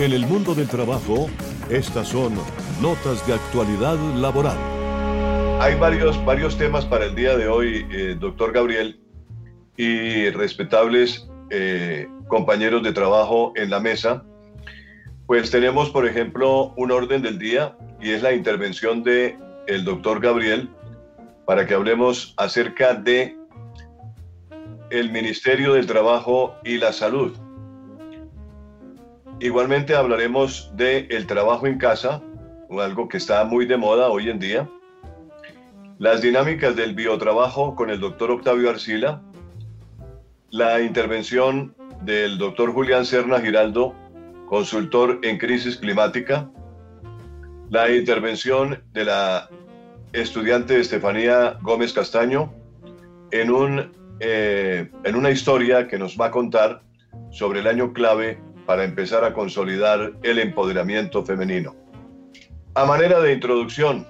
En el mundo del trabajo, estas son notas de actualidad laboral. Hay varios, varios temas para el día de hoy, eh, doctor Gabriel, y respetables eh, compañeros de trabajo en la mesa. Pues tenemos, por ejemplo, un orden del día y es la intervención de el doctor Gabriel para que hablemos acerca de el Ministerio del Trabajo y la Salud. Igualmente hablaremos de el trabajo en casa, algo que está muy de moda hoy en día. Las dinámicas del biotrabajo con el doctor Octavio Arcila. La intervención del doctor Julián Serna Giraldo, consultor en crisis climática. La intervención de la estudiante Estefanía Gómez Castaño en, un, eh, en una historia que nos va a contar sobre el año clave para empezar a consolidar el empoderamiento femenino. A manera de introducción,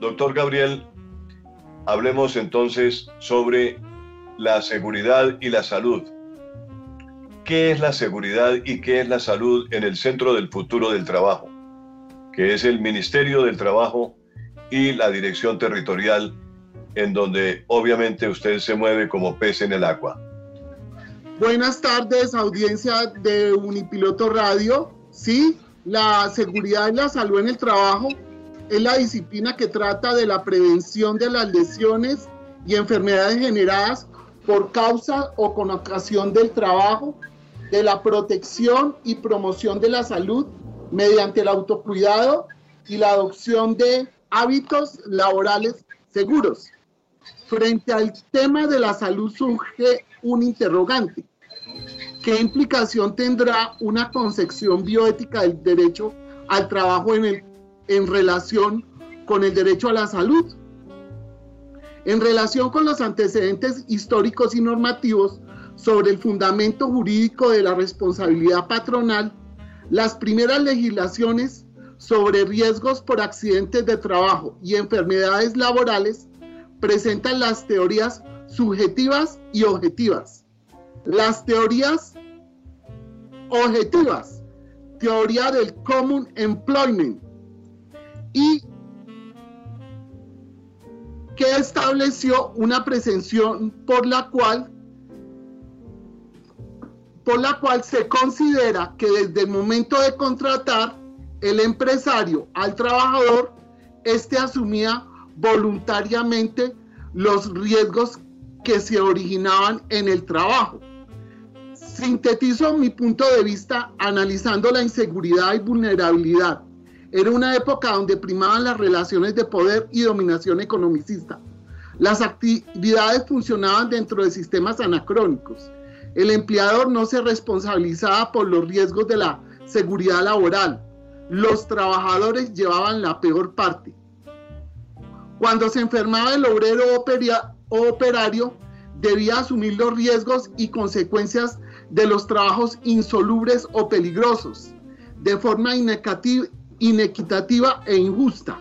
doctor Gabriel, hablemos entonces sobre la seguridad y la salud. ¿Qué es la seguridad y qué es la salud en el centro del futuro del trabajo? Que es el Ministerio del Trabajo y la Dirección Territorial, en donde obviamente usted se mueve como pez en el agua. Buenas tardes, audiencia de Unipiloto Radio. Sí, la seguridad y la salud en el trabajo es la disciplina que trata de la prevención de las lesiones y enfermedades generadas por causa o con ocasión del trabajo, de la protección y promoción de la salud mediante el autocuidado y la adopción de hábitos laborales seguros. Frente al tema de la salud surge un interrogante. ¿Qué implicación tendrá una concepción bioética del derecho al trabajo en, el, en relación con el derecho a la salud? En relación con los antecedentes históricos y normativos sobre el fundamento jurídico de la responsabilidad patronal, las primeras legislaciones sobre riesgos por accidentes de trabajo y enfermedades laborales presentan las teorías subjetivas y objetivas. Las teorías objetivas, teoría del Common Employment y que estableció una presención por la cual por la cual se considera que desde el momento de contratar el empresario al trabajador, este asumía voluntariamente los riesgos que se originaban en el trabajo. Sintetizo mi punto de vista analizando la inseguridad y vulnerabilidad. Era una época donde primaban las relaciones de poder y dominación economicista. Las actividades funcionaban dentro de sistemas anacrónicos. El empleador no se responsabilizaba por los riesgos de la seguridad laboral. Los trabajadores llevaban la peor parte. Cuando se enfermaba el obrero operario, debía asumir los riesgos y consecuencias de los trabajos insolubles o peligrosos, de forma inequitativa e injusta.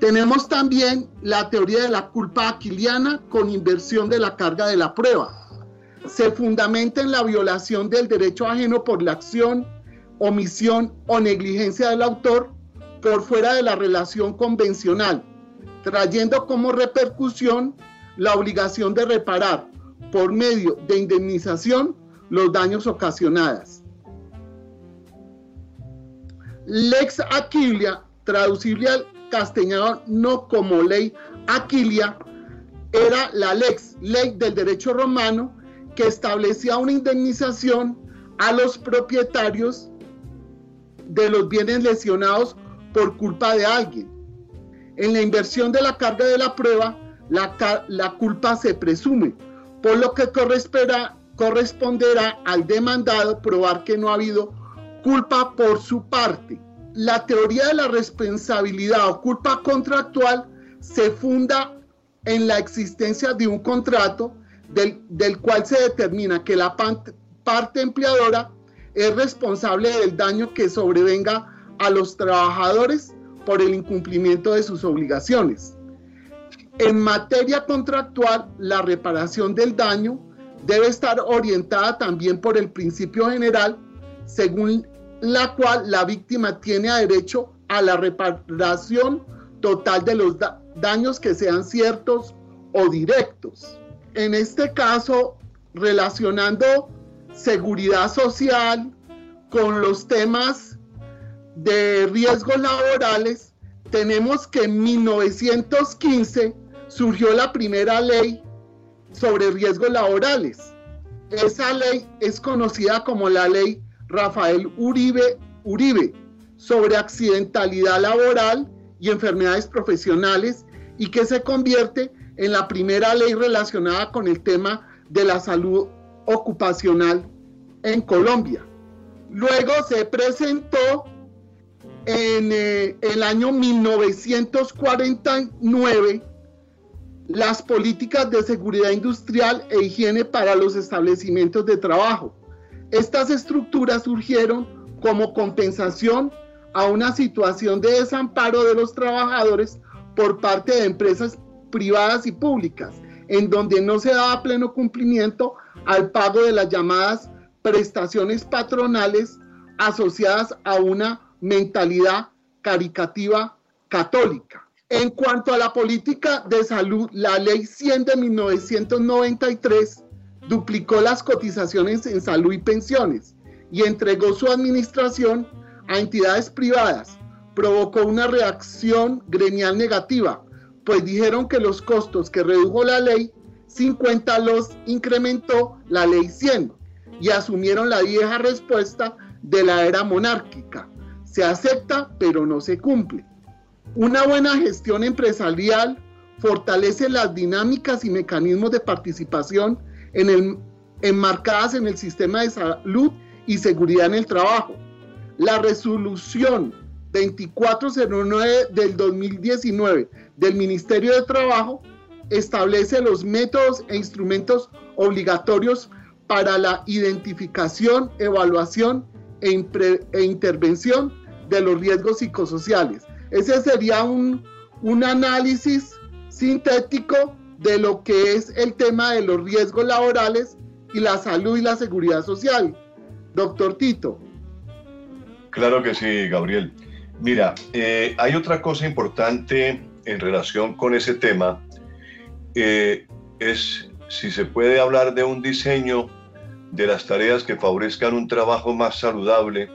Tenemos también la teoría de la culpa aquiliana con inversión de la carga de la prueba. Se fundamenta en la violación del derecho ajeno por la acción, omisión o negligencia del autor por fuera de la relación convencional, trayendo como repercusión la obligación de reparar por medio de indemnización los daños ocasionados. Lex Aquilia, traducible al castellano no como ley Aquilia, era la lex, ley del derecho romano, que establecía una indemnización a los propietarios de los bienes lesionados por culpa de alguien. En la inversión de la carga de la prueba, la, culpa se presume, por lo que corresponderá, al demandado probar que no ha habido culpa por su parte. La teoría de la responsabilidad o culpa contractual se funda en la existencia de un contrato del cual se determina que la parte empleadora es responsable del daño que sobrevenga a los trabajadores por el incumplimiento de sus obligaciones. En materia contractual, la reparación del daño debe estar orientada también por el principio general según la cual la víctima tiene derecho a la reparación total de los daños que sean ciertos o directos. En este caso, relacionando seguridad social con los temas de riesgos laborales, tenemos que en 1915 surgió la primera ley sobre riesgos laborales. Esa ley es conocida como la ley Rafael Uribe, Uribe sobre accidentalidad laboral y enfermedades profesionales y que se convierte en la primera ley relacionada con el tema de la salud ocupacional en Colombia. Luego se presentó en eh, el año 1949 las políticas de seguridad industrial e higiene para los establecimientos de trabajo. Estas estructuras surgieron como compensación a una situación de desamparo de los trabajadores por parte de empresas privadas y públicas, en donde no se daba pleno cumplimiento al pago de las llamadas prestaciones patronales asociadas a una mentalidad caricativa católica. En cuanto a la política de salud, la ley 100 de 1993 duplicó las cotizaciones en salud y pensiones y entregó su administración a entidades privadas. Provocó una reacción gremial negativa, pues dijeron que los costos que redujo la ley 50 los incrementó la ley 100 y asumieron la vieja respuesta de la era monárquica. Se acepta, pero no se cumple. Una buena gestión empresarial fortalece las dinámicas y mecanismos de participación en el, enmarcadas en el sistema de salud y seguridad en el trabajo. La resolución 2409 del 2019 del Ministerio de Trabajo establece los métodos e instrumentos obligatorios para la identificación, evaluación e, e intervención de los riesgos psicosociales. Ese sería un, un análisis sintético de lo que es el tema de los riesgos laborales y la salud y la seguridad social. Doctor Tito. Claro que sí, Gabriel. Mira, eh, hay otra cosa importante en relación con ese tema, eh, es si se puede hablar de un diseño de las tareas que favorezcan un trabajo más saludable,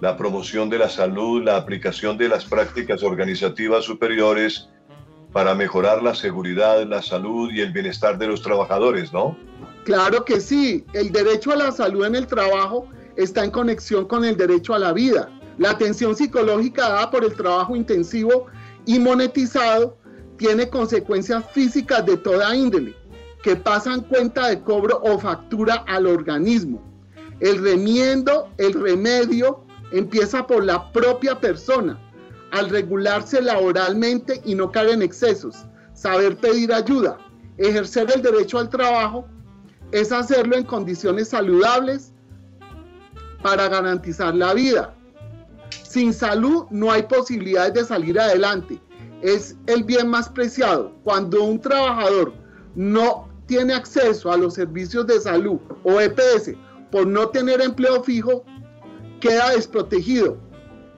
la promoción de la salud, la aplicación de las prácticas organizativas superiores para mejorar la seguridad, la salud y el bienestar de los trabajadores, ¿no? Claro que sí, el derecho a la salud en el trabajo está en conexión con el derecho a la vida. La atención psicológica dada por el trabajo intensivo y monetizado tiene consecuencias físicas de toda índole que pasan cuenta de cobro o factura al organismo. El remiendo, el remedio, empieza por la propia persona, al regularse laboralmente y no caer en excesos, saber pedir ayuda, ejercer el derecho al trabajo, es hacerlo en condiciones saludables para garantizar la vida. Sin salud no hay posibilidades de salir adelante. Es el bien más preciado. Cuando un trabajador no tiene acceso a los servicios de salud o EPS por no tener empleo fijo, queda desprotegido.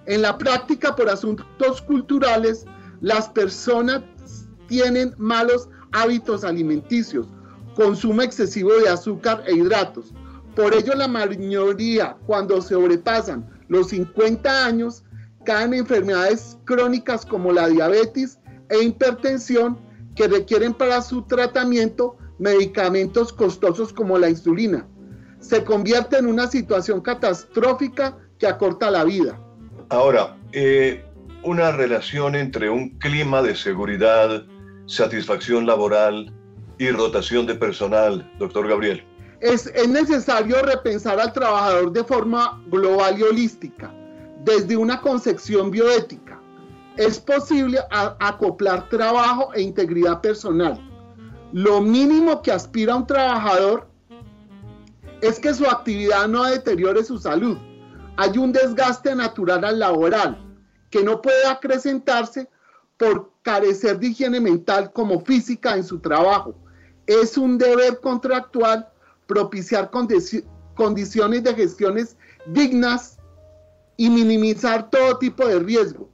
En la práctica, por asuntos culturales, las personas tienen malos hábitos alimenticios, consumo excesivo de azúcar e hidratos. Por ello, la mayoría, cuando sobrepasan los 50 años, caen enfermedades crónicas como la diabetes e hipertensión que requieren para su tratamiento medicamentos costosos como la insulina. Se convierte en una situación catastrófica que acorta la vida. Ahora, eh, una relación entre un clima de seguridad, satisfacción laboral y rotación de personal, doctor Gabriel es, necesario repensar al trabajador de forma global y holística, desde una concepción bioética. Es posible acoplar trabajo e integridad personal. Lo mínimo que aspira un trabajador es que su actividad no deteriore su salud. Hay un desgaste natural al laboral que no puede acrecentarse por carecer de higiene mental como física en su trabajo. Es un deber contractual propiciar condiciones de gestiones dignas y minimizar todo tipo de riesgo.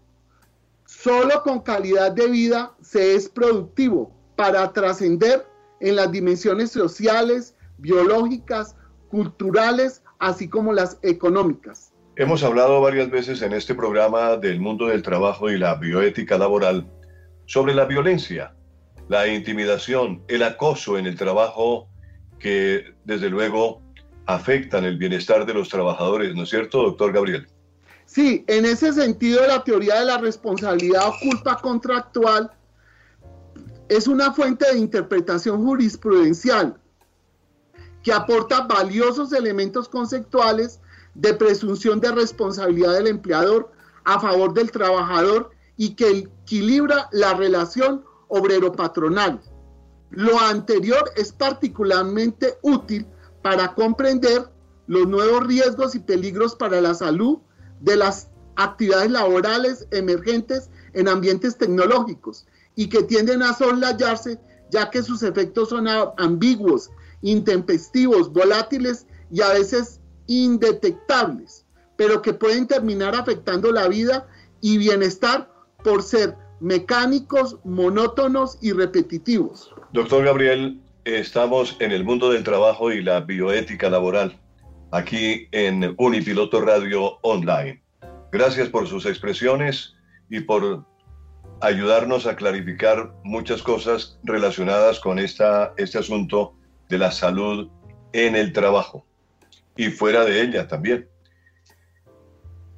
Solo con calidad de vida se es productivo para trascender en las dimensiones sociales, biológicas, culturales, así como las económicas. Hemos hablado varias veces en este programa del mundo del trabajo y la bioética laboral sobre la violencia, la intimidación, el acoso en el trabajo que desde luego afectan el bienestar de los trabajadores, ¿no es cierto, doctor Gabriel? Sí, en ese sentido la teoría de la responsabilidad o culpa contractual es una fuente de interpretación jurisprudencial que aporta valiosos elementos conceptuales de presunción de responsabilidad del empleador a favor del trabajador y que equilibra la relación obrero-patronal. Lo anterior es particularmente útil para comprender los nuevos riesgos y peligros para la salud de las actividades laborales emergentes en ambientes tecnológicos y que tienden a soslayarse ya que sus efectos son ambiguos, intempestivos, volátiles y a veces indetectables, pero que pueden terminar afectando la vida y bienestar por ser mecánicos, monótonos y repetitivos. Doctor Gabriel, estamos en el mundo del trabajo y la bioética laboral aquí en Unipiloto Radio Online. Gracias por sus expresiones y por ayudarnos a clarificar muchas cosas relacionadas con esta, este asunto de la salud en el trabajo y fuera de ella también.